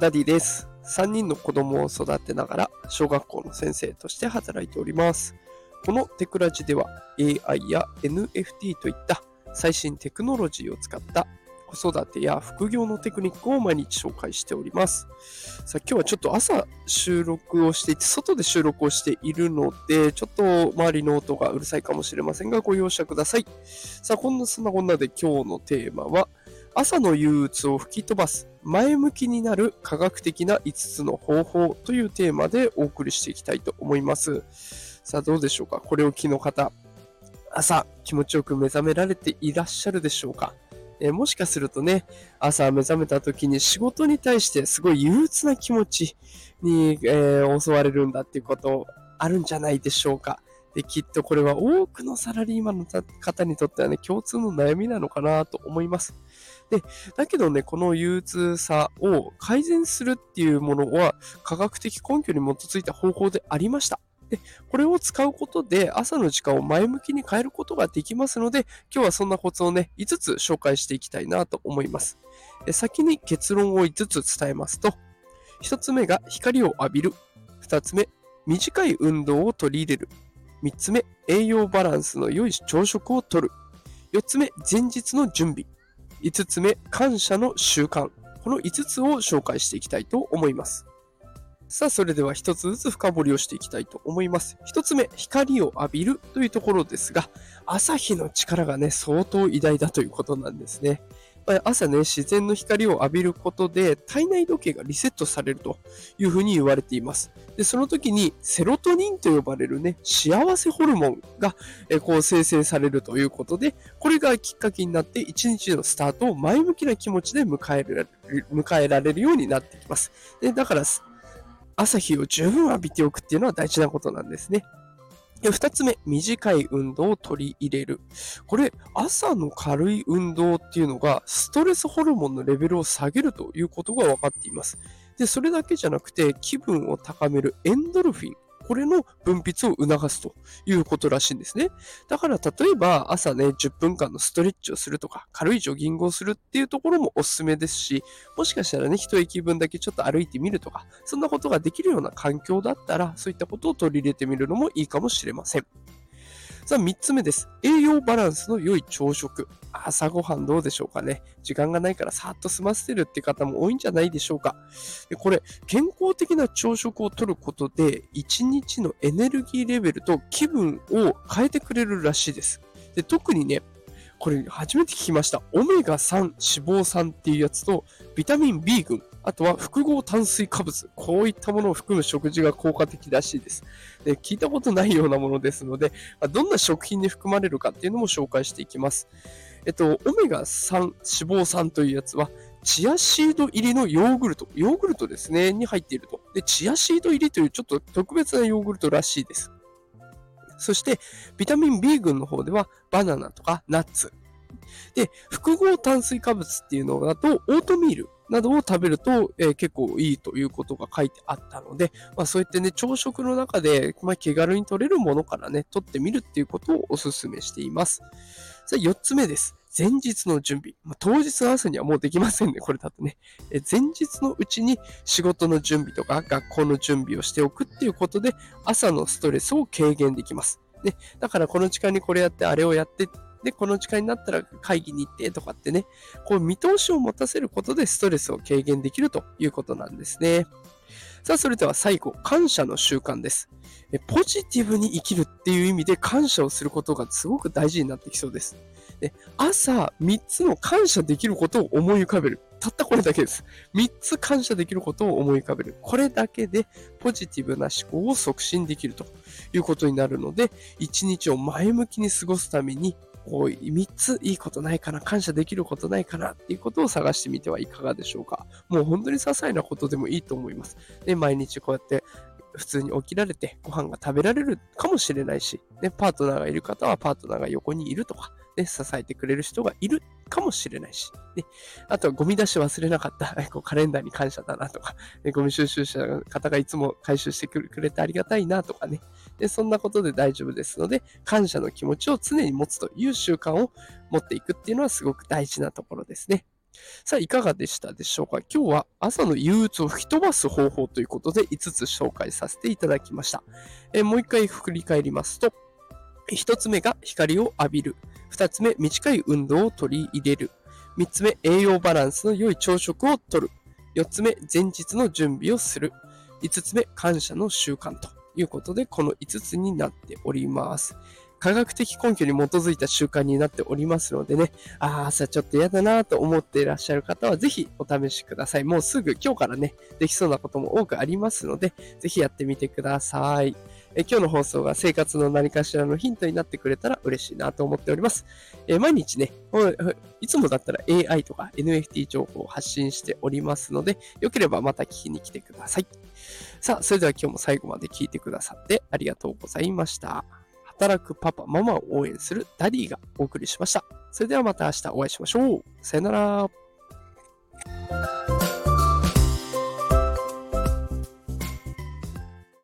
ダディです。3人の子供を育てながら小学校の先生として働いております。このテクラジでは AI や NFT といった最新テクノロジーを使った子育てや副業のテクニックを毎日紹介しております。さあ今日はちょっと朝収録をしていて、外で収録をしているので、ちょっと周りの音がうるさいかもしれませんが、ご容赦ください。さあ、こんなそんなこんなで今日のテーマは、朝の憂鬱を吹き飛ばす前向きになる科学的な5つの方法というテーマでお送りしていきたいと思います。さあどうでしょうか？これを機の方、朝気持ちよく目覚められていらっしゃるでしょうか？えもしかするとね、朝目覚めた時に仕事に対してすごい憂鬱な気持ちに、えー、襲われるんだっていうことあるんじゃないでしょうか？で、きっとこれは多くのサラリーマンの方にとってはね、共通の悩みなのかなと思います。で、だけどね、この憂鬱さを改善するっていうものは科学的根拠に基づいた方法でありました。で、これを使うことで朝の時間を前向きに変えることができますので、今日はそんなコツをね、5つ紹介していきたいなと思います。先に結論を5つ伝えますと、1つ目が光を浴びる。2つ目、短い運動を取り入れる。3つ目、栄養バランスの良い朝食をとる。4つ目、前日の準備。5つ目、感謝の習慣。この5つを紹介していきたいと思います。さあ、それでは1つずつ深掘りをしていきたいと思います。1つ目、光を浴びるというところですが、朝日の力がね、相当偉大だということなんですね。朝ね、自然の光を浴びることで体内時計がリセットされるというふうに言われています。で、その時にセロトニンと呼ばれるね、幸せホルモンが、えこう生成されるということで、これがきっかけになって一日のスタートを前向きな気持ちで迎える迎えられるようになってきます。で、だから朝日を十分浴びておくっていうのは大事なことなんですね。二つ目、短い運動を取り入れる。これ、朝の軽い運動っていうのが、ストレスホルモンのレベルを下げるということが分かっています。で、それだけじゃなくて、気分を高めるエンドルフィン。これの分泌を促すということらしいんですね。だから例えば朝ね、10分間のストレッチをするとか、軽いジョギングをするっていうところもおすすめですし、もしかしたらね、一息分だけちょっと歩いてみるとか、そんなことができるような環境だったら、そういったことを取り入れてみるのもいいかもしれません。さあ、3つ目です。栄養バランスの良い朝食。朝ごはんどうでしょうかね。時間がないからさっと済ませてるって方も多いんじゃないでしょうか。でこれ、健康的な朝食をとることで、1日のエネルギーレベルと気分を変えてくれるらしいです。で特にね、これ初めて聞きました。オメガ3脂肪酸っていうやつと、ビタミン B 群、あとは複合炭水化物。こういったものを含む食事が効果的らしいです。で聞いたことないようなものですので、どんな食品に含まれるかっていうのも紹介していきます。えっと、オメガ3脂肪酸というやつは、チアシード入りのヨーグルト、ヨーグルトですね、に入っていると。で、チアシード入りというちょっと特別なヨーグルトらしいです。そして、ビタミン B 群の方では、バナナとかナッツ。で、複合炭水化物っていうのだと、オートミールなどを食べると、えー、結構いいということが書いてあったので、まあ、そういってね、朝食の中で、まあ、気軽に取れるものからね、取ってみるっていうことをお勧めしています。さあ、4つ目です。前日の準備。まあ、当日の朝にはもうできませんね、これだとね。え前日のうちに仕事の準備とか学校の準備をしておくっていうことで、朝のストレスを軽減できます。ね、だからこの時間にこれやって、あれをやってで、この時間になったら会議に行ってとかってね、こう見通しを持たせることでストレスを軽減できるということなんですね。さあ、それでは最後、感謝の習慣です。ポジティブに生きるっていう意味で感謝をすることがすごく大事になってきそうです。で朝、3つの感謝できることを思い浮かべる。たったこれだけです。3つ感謝できることを思い浮かべる。これだけでポジティブな思考を促進できるということになるので、1日を前向きに過ごすためにこう、3ついいことないかな、感謝できることないかなっていうことを探してみてはいかがでしょうか。もう本当に些細なことでもいいと思います。で、毎日こうやって普通に起きられてご飯が食べられるかもしれないし、ね、パートナーがいる方はパートナーが横にいるとか、ね、支えてくれる人がいるかもしれないし、ね、あとはゴミ出し忘れなかった、こうカレンダーに感謝だなとか、ね、ゴミ収集者の方がいつも回収してくれてありがたいなとかね、でそんなことで大丈夫ですので、感謝の気持ちを常に持つという習慣を持っていくっていうのはすごく大事なところですね。さあ、いかがでしたでしょうか？今日は朝の憂鬱を吹き飛ばす方法ということで5つ紹介させていただきました。え、もう一回振り返りますと、1つ目が光を浴びる。2つ目、短い運動を取り入れる。3つ目、栄養バランスの良い朝食をとる。4つ目、前日の準備をする。5つ目、感謝の習慣ということで、この5つになっております。科学的根拠に基づいた習慣になっておりますのでね、ああ、朝ちょっと嫌だなと思っていらっしゃる方は、ぜひお試しください。もうすぐ今日からね、できそうなことも多くありますので、ぜひやってみてください。え今日の放送が生活の何かしらのヒントになってくれたら嬉しいなと思っております。え毎日ね、いつもだったら AI とか NFT 情報を発信しておりますので、よければまた聞きに来てください。さあ、それでは今日も最後まで聞いてくださってありがとうございました。働くパパ、ママを応援するダディがお送りしました。それではまた明日お会いしましょう。さよなら。